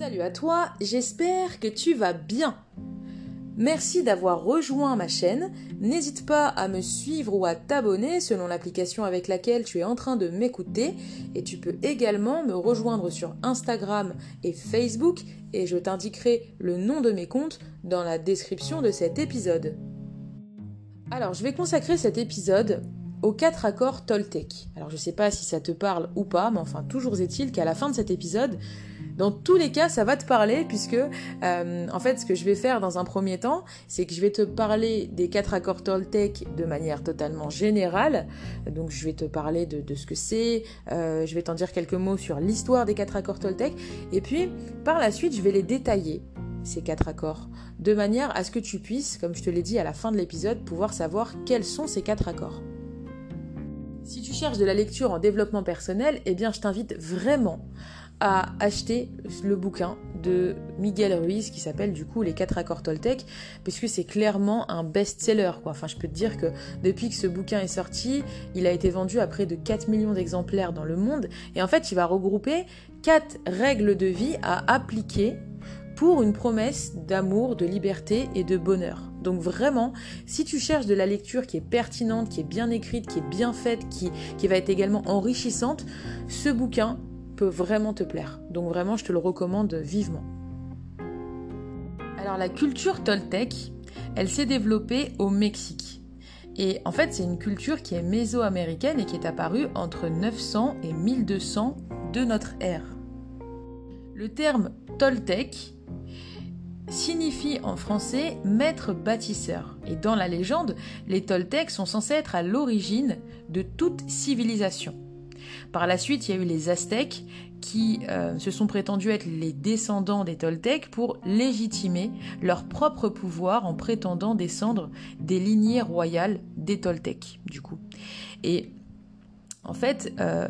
Salut à toi, j'espère que tu vas bien. Merci d'avoir rejoint ma chaîne. N'hésite pas à me suivre ou à t'abonner selon l'application avec laquelle tu es en train de m'écouter. Et tu peux également me rejoindre sur Instagram et Facebook et je t'indiquerai le nom de mes comptes dans la description de cet épisode. Alors, je vais consacrer cet épisode aux quatre accords Toltec. Alors, je ne sais pas si ça te parle ou pas, mais enfin, toujours est-il qu'à la fin de cet épisode, dans tous les cas, ça va te parler puisque, euh, en fait, ce que je vais faire dans un premier temps, c'est que je vais te parler des quatre accords Toltec de manière totalement générale. Donc, je vais te parler de, ce que c'est, euh, je vais t'en dire quelques mots sur l'histoire des quatre accords Toltec, et puis, par la suite, je vais les détailler ces quatre accords, de manière à ce que tu puisses, comme je te l'ai dit à la fin de l'épisode, pouvoir savoir quels sont ces quatre accords. Si tu cherches de la lecture en développement personnel, eh bien je t'invite vraiment acheter le bouquin de Miguel Ruiz qui s'appelle du coup Les quatre accords Toltec puisque c'est clairement un best-seller quoi. Enfin je peux te dire que depuis que ce bouquin est sorti, il a été vendu à près de 4 millions d'exemplaires dans le monde et en fait il va regrouper quatre règles de vie à appliquer pour une promesse d'amour, de liberté et de bonheur. Donc vraiment, si tu cherches de la lecture qui est pertinente, qui est bien écrite, qui est bien faite, qui, qui va être également enrichissante, ce bouquin, vraiment te plaire. Donc vraiment, je te le recommande vivement. Alors la culture Toltec, elle s'est développée au Mexique. Et en fait, c'est une culture qui est mésoaméricaine et qui est apparue entre 900 et 1200 de notre ère. Le terme Toltec signifie en français maître bâtisseur. Et dans la légende, les Toltecs sont censés être à l'origine de toute civilisation. Par la suite, il y a eu les Aztèques qui euh, se sont prétendus être les descendants des Toltecs pour légitimer leur propre pouvoir en prétendant descendre des lignées royales des Toltecs. Et en fait, euh,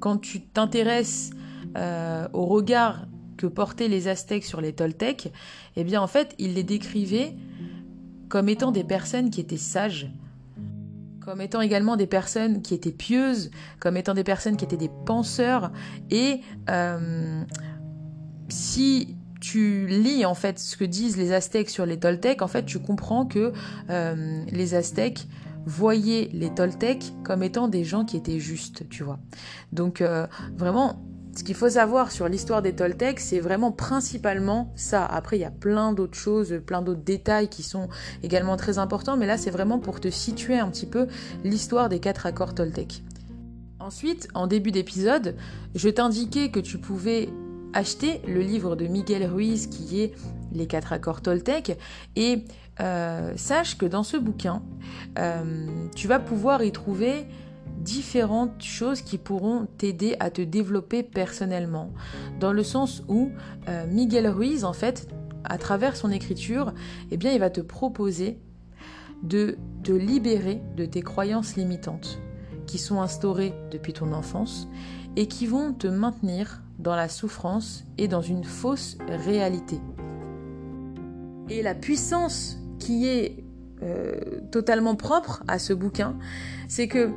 quand tu t'intéresses euh, au regard que portaient les Aztèques sur les Toltecs, eh bien en fait, ils les décrivaient comme étant des personnes qui étaient sages, comme étant également des personnes qui étaient pieuses, comme étant des personnes qui étaient des penseurs. Et euh, si tu lis en fait ce que disent les Aztèques sur les Toltecs, en fait tu comprends que euh, les Aztèques voyaient les Toltecs comme étant des gens qui étaient justes, tu vois. Donc euh, vraiment, ce qu'il faut savoir sur l'histoire des Toltecs, c'est vraiment principalement ça. Après, il y a plein d'autres choses, plein d'autres détails qui sont également très importants, mais là, c'est vraiment pour te situer un petit peu l'histoire des quatre accords Toltecs. Ensuite, en début d'épisode, je t'indiquais que tu pouvais acheter le livre de Miguel Ruiz qui est Les quatre accords Toltecs et euh, sache que dans ce bouquin, euh, tu vas pouvoir y trouver différentes choses qui pourront t'aider à te développer personnellement. Dans le sens où euh, Miguel Ruiz, en fait, à travers son écriture, eh bien, il va te proposer de te libérer de tes croyances limitantes qui sont instaurées depuis ton enfance et qui vont te maintenir dans la souffrance et dans une fausse réalité. Et la puissance qui est euh, totalement propre à ce bouquin, c'est que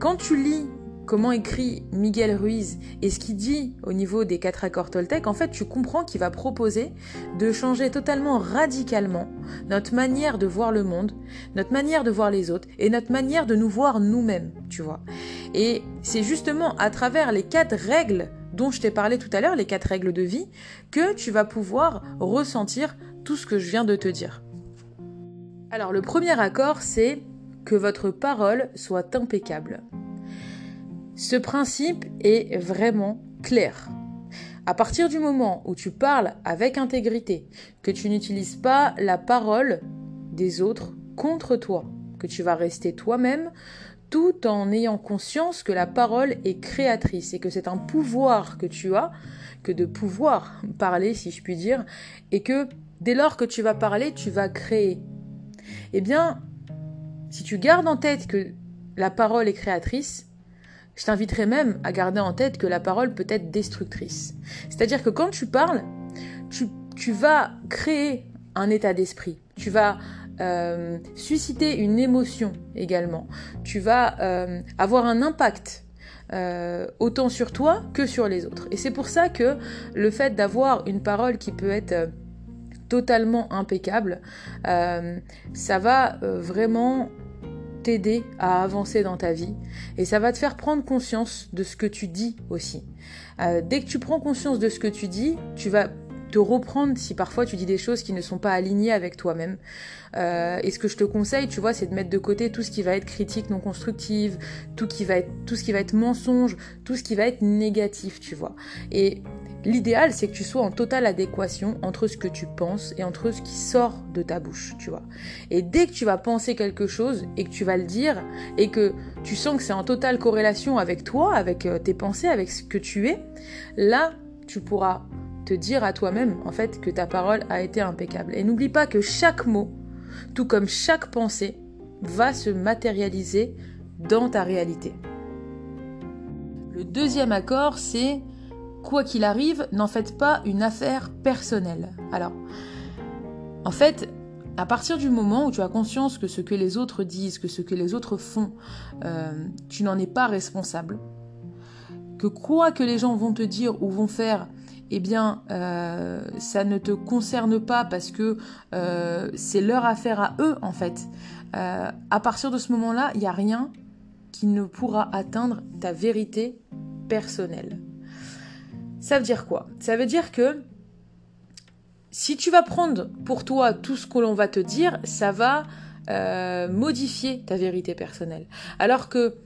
quand tu lis comment écrit Miguel Ruiz et ce qu'il dit au niveau des quatre accords Toltec, en fait, tu comprends qu'il va proposer de changer totalement radicalement notre manière de voir le monde, notre manière de voir les autres et notre manière de nous voir nous-mêmes, tu vois. Et c'est justement à travers les quatre règles dont je t'ai parlé tout à l'heure, les quatre règles de vie, que tu vas pouvoir ressentir tout ce que je viens de te dire. Alors, le premier accord, c'est que votre parole soit impeccable. Ce principe est vraiment clair. À partir du moment où tu parles avec intégrité, que tu n'utilises pas la parole des autres contre toi, que tu vas rester toi-même, tout en ayant conscience que la parole est créatrice et que c'est un pouvoir que tu as, que de pouvoir parler, si je puis dire, et que dès lors que tu vas parler, tu vas créer. Eh bien, si tu gardes en tête que la parole est créatrice, je t'inviterai même à garder en tête que la parole peut être destructrice. C'est-à-dire que quand tu parles, tu, vas créer un état d'esprit, tu vas euh, susciter une émotion également, tu vas euh, avoir un impact euh, autant sur toi que sur les autres. Et c'est pour ça que le fait d'avoir une parole qui peut être totalement impeccable, euh, ça va vraiment t'aider à avancer dans ta vie et ça va te faire prendre conscience de ce que tu dis aussi. dès que tu prends conscience de ce que tu dis, tu vas te reprendre si parfois tu dis des choses qui ne sont pas alignées avec toi-même. Euh, et ce que je te conseille, tu vois, c'est de mettre de côté tout ce qui va être critique non constructive, tout, qui va être, tout ce qui va être mensonge, tout ce qui va être négatif, tu vois. Et L'idéal, c'est que tu sois en totale adéquation entre ce que tu penses et entre ce qui sort de ta bouche, tu vois. Et dès que tu vas penser quelque chose et que tu vas le dire et que tu sens que c'est en totale corrélation avec toi, avec euh, tes pensées, avec ce que tu es, là, tu pourras te dire à toi-même en fait que ta parole a été impeccable. Et n'oublie pas que chaque mot, tout comme chaque pensée, va se matérialiser dans ta réalité. Le deuxième accord, c'est quoi qu'il arrive, n'en faites pas une affaire personnelle. Alors, en fait, à partir du moment où tu as conscience que ce que les autres disent, que ce que les autres font, euh, tu n'en es pas responsable, que quoi que les gens vont te dire ou vont faire, eh bien, euh, ça ne te concerne pas parce que euh, c'est leur affaire à eux, en fait. À partir de ce moment-là, il n'y a rien qui ne pourra atteindre ta vérité personnelle. Ça veut dire quoi? Ça veut dire que si tu vas prendre pour toi tout ce que l'on va te dire, ça va modifier ta vérité personnelle. Alors que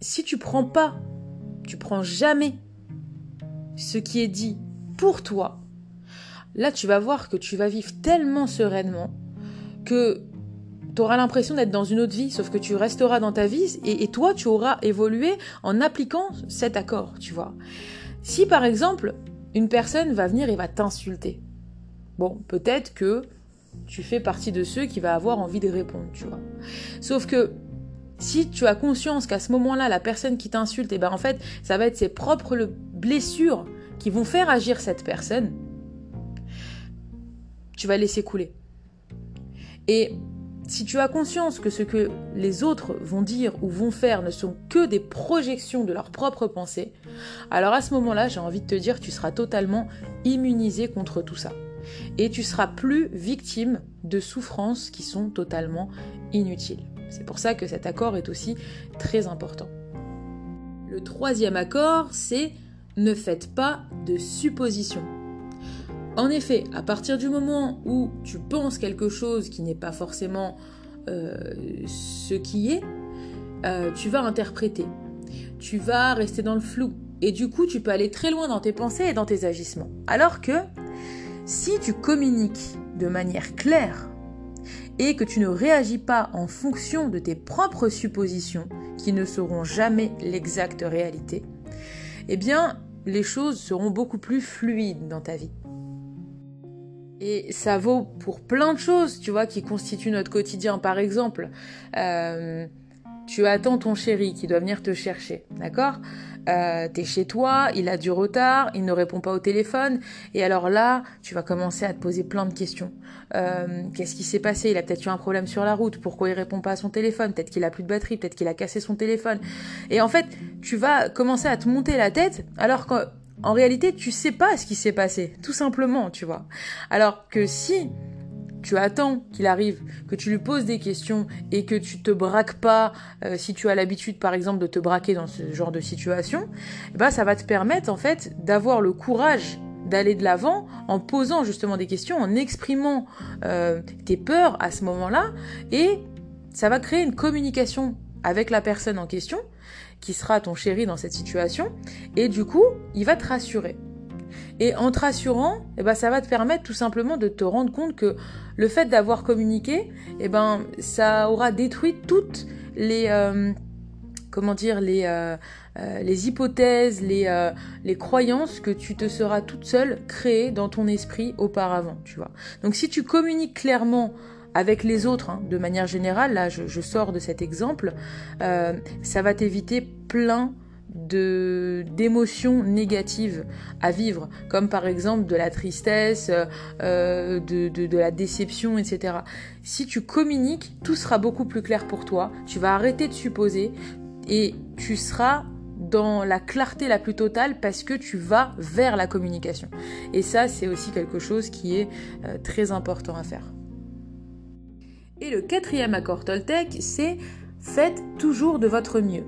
si tu prends pas, tu prends jamais ce qui est dit pour toi, là tu vas voir que tu vas vivre tellement sereinement que tu auras l'impression d'être dans une autre vie, sauf que tu resteras dans ta vie et, toi tu auras évolué en appliquant cet accord, tu vois. Si par exemple une personne va venir et va t'insulter, bon peut-être que tu fais partie de ceux qui va avoir envie de répondre, tu vois. Sauf que si tu as conscience qu'à ce moment-là, la personne qui t'insulte, et eh ben en fait, ça va être ses propres blessures qui vont faire agir cette personne, tu vas laisser couler. Et si tu as conscience que ce que les autres vont dire ou vont faire ne sont que des projections de leurs propres pensées, alors à ce moment-là, j'ai envie de te dire, tu seras totalement immunisé contre tout ça. Et tu seras plus victime de souffrances qui sont totalement inutiles. C'est pour ça que cet accord est aussi très important. Le troisième accord, c'est ne faites pas de suppositions. En effet, à partir du moment où tu penses quelque chose qui n'est pas forcément euh, ce qui est, euh, tu vas interpréter. Tu vas rester dans le flou. Et du coup, tu peux aller très loin dans tes pensées et dans tes agissements. Alors que si tu communiques de manière claire, et que tu ne réagis pas en fonction de tes propres suppositions qui ne seront jamais l'exacte réalité, eh bien, les choses seront beaucoup plus fluides dans ta vie. Et ça vaut pour plein de choses, tu vois, qui constituent notre quotidien. Par exemple, euh, tu attends ton chéri qui doit venir te chercher, d'accord? Euh, T'es chez toi, il a du retard, il ne répond pas au téléphone, et alors là, tu vas commencer à te poser plein de questions. Euh, Qu'est-ce qui s'est passé? Il a peut-être eu un problème sur la route, pourquoi il répond pas à son téléphone? Peut-être qu'il a plus de batterie, peut-être qu'il a cassé son téléphone. Et en fait, tu vas commencer à te monter la tête, alors qu'en réalité, tu sais pas ce qui s'est passé, tout simplement, tu vois. Alors que si tu attends qu'il arrive, que tu lui poses des questions et que tu te braques pas, euh, si tu as l'habitude par exemple de te braquer dans ce genre de situation, ben ça va te permettre en fait d'avoir le courage d'aller de l'avant en posant justement des questions, en exprimant euh, tes peurs à ce moment-là, et ça va créer une communication avec la personne en question, qui sera ton chéri dans cette situation, et du coup, il va te rassurer. Et en te rassurant, eh ben, ça va te permettre tout simplement de te rendre compte que le fait d'avoir communiqué, eh ben, ça aura détruit toutes les, euh, comment dire, les, euh, euh, les hypothèses, les, les croyances que tu te seras toute seule créée dans ton esprit auparavant, tu vois. Donc si tu communiques clairement avec les autres, hein, de manière générale, là je, sors de cet exemple, ça va t'éviter plein de d'émotions négatives à vivre, comme par exemple de la tristesse, euh, de, de, la déception, etc. Si tu communiques, tout sera beaucoup plus clair pour toi, tu vas arrêter de supposer et tu seras dans la clarté la plus totale parce que tu vas vers la communication. Et ça, c'est aussi quelque chose qui est euh, très important à faire. Et le quatrième accord Toltec, c'est faites toujours de votre mieux.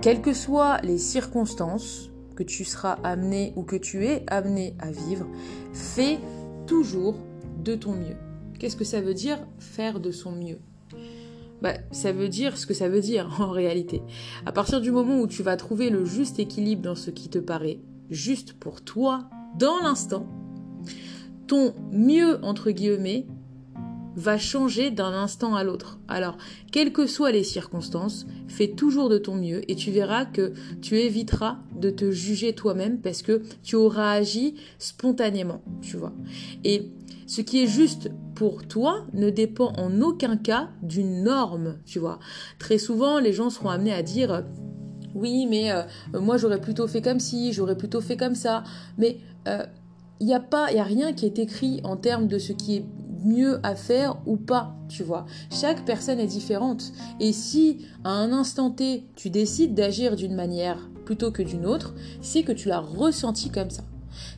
Quelles que soient les circonstances que tu seras amené ou que tu es amené à vivre, fais toujours de ton mieux. Qu'est-ce que ça veut dire faire de son mieux? Bah, ça veut dire ce que ça veut dire en réalité. À partir du moment où tu vas trouver le juste équilibre dans ce qui te paraît juste pour toi, dans l'instant, ton mieux, entre guillemets, va changer d'un instant à l'autre. Alors, quelles que soient les circonstances, fais toujours de ton mieux et tu verras que tu éviteras de te juger toi-même parce que tu auras agi spontanément, tu vois. Et ce qui est juste pour toi ne dépend en aucun cas d'une norme, tu vois. Très souvent, les gens seront amenés à dire oui, mais euh, moi j'aurais plutôt fait comme ci, j'aurais plutôt fait comme ça. Mais il euh, n'y a pas, il a rien qui est écrit en termes de ce qui est mieux à faire ou pas, tu vois. Chaque personne est différente. Et si à un instant T, tu décides d'agir d'une manière plutôt que d'une autre, c'est que tu l'as ressenti comme ça.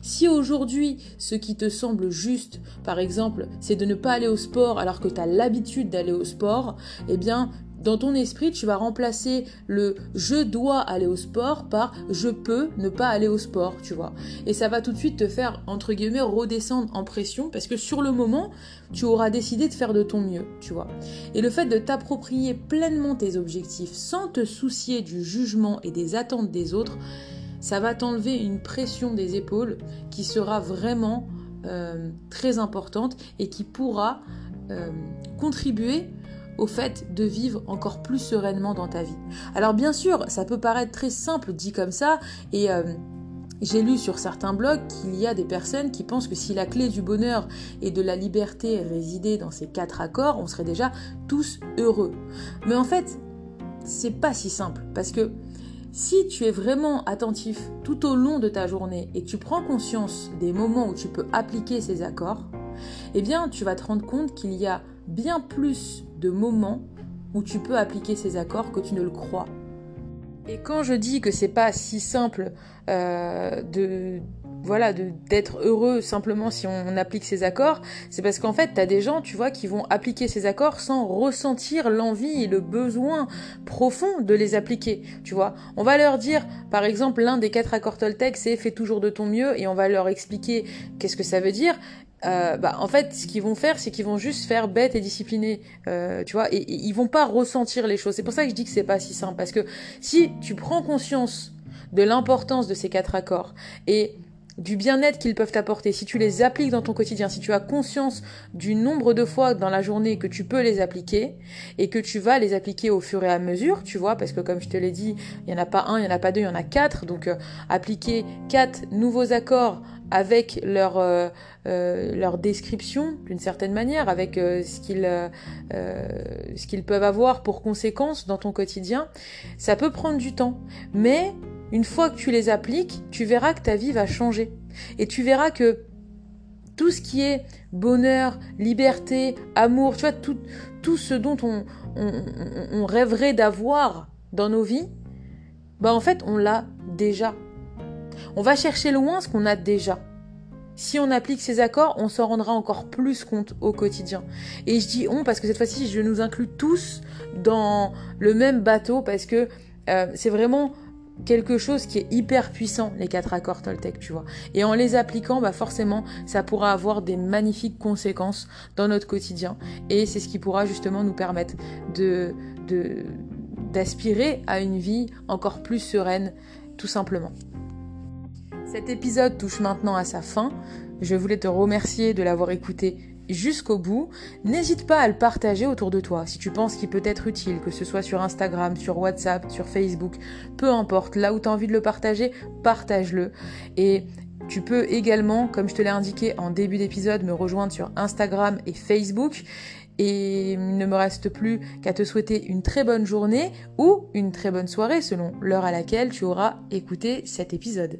Si aujourd'hui, ce qui te semble juste, par exemple, c'est de ne pas aller au sport alors que tu as l'habitude d'aller au sport, eh bien, dans ton esprit, tu vas remplacer le je dois aller au sport par je peux ne pas aller au sport, tu vois. Et ça va tout de suite te faire, entre guillemets, redescendre en pression parce que sur le moment, tu auras décidé de faire de ton mieux, tu vois. Et le fait de t'approprier pleinement tes objectifs sans te soucier du jugement et des attentes des autres, ça va t'enlever une pression des épaules qui sera vraiment euh, très importante et qui pourra euh, contribuer au fait de vivre encore plus sereinement dans ta vie. Alors bien sûr, ça peut paraître très simple dit comme ça, et euh, j'ai lu sur certains blogs qu'il y a des personnes qui pensent que si la clé du bonheur et de la liberté résidait dans ces quatre accords, on serait déjà tous heureux. Mais en fait, c'est pas si simple, parce que si tu es vraiment attentif tout au long de ta journée et tu prends conscience des moments où tu peux appliquer ces accords, eh bien tu vas te rendre compte qu'il y a bien plus de moments où tu peux appliquer ces accords que tu ne le crois. Et quand je dis que c'est pas si simple euh, de voilà d'être heureux simplement si on, applique ces accords, c'est parce qu'en fait tu as des gens, tu vois, qui vont appliquer ces accords sans ressentir l'envie et le besoin profond de les appliquer, tu vois. On va leur dire par exemple l'un des quatre accords Toltec c'est fais toujours de ton mieux et on va leur expliquer qu'est-ce que ça veut dire euh, bah, en fait, ce qu'ils vont faire, c'est qu'ils vont juste faire bête et discipliné, euh, tu vois, et, ils vont pas ressentir les choses. C'est pour ça que je dis que c'est pas si simple, parce que si tu prends conscience de l'importance de ces quatre accords et du bien-être qu'ils peuvent t'apporter, si tu les appliques dans ton quotidien, si tu as conscience du nombre de fois dans la journée que tu peux les appliquer et que tu vas les appliquer au fur et à mesure, tu vois, parce que comme je te l'ai dit, il n'y en a pas un, il n'y en a pas deux, il y en a quatre, donc euh, appliquer quatre nouveaux accords avec leur, euh, euh, leur description d'une certaine manière, avec euh, ce qu'ils ce qu'ils peuvent avoir pour conséquence dans ton quotidien, ça peut prendre du temps. Mais une fois que tu les appliques, tu verras que ta vie va changer. Et tu verras que tout ce qui est bonheur, liberté, amour, tu vois, tout, tout ce dont on, on, on rêverait d'avoir dans nos vies, bah en fait, on l'a déjà. On va chercher loin ce qu'on a déjà. Si on applique ces accords, on s'en rendra encore plus compte au quotidien. Et je dis on parce que cette fois-ci, je nous inclus tous dans le même bateau parce que euh, c'est vraiment quelque chose qui est hyper puissant, les quatre accords Toltec, tu vois. Et en les appliquant, bah forcément, ça pourra avoir des magnifiques conséquences dans notre quotidien. Et c'est ce qui pourra justement nous permettre d'aspirer à une vie encore plus sereine, tout simplement. Cet épisode touche maintenant à sa fin. Je voulais te remercier de l'avoir écouté jusqu'au bout. N'hésite pas à le partager autour de toi si tu penses qu'il peut être utile, que ce soit sur Instagram, sur WhatsApp, sur Facebook, peu importe, là où tu as envie de le partager, partage-le. Et tu peux également, comme je te l'ai indiqué en début d'épisode, me rejoindre sur Instagram et Facebook. Et il ne me reste plus qu'à te souhaiter une très bonne journée ou une très bonne soirée selon l'heure à laquelle tu auras écouté cet épisode.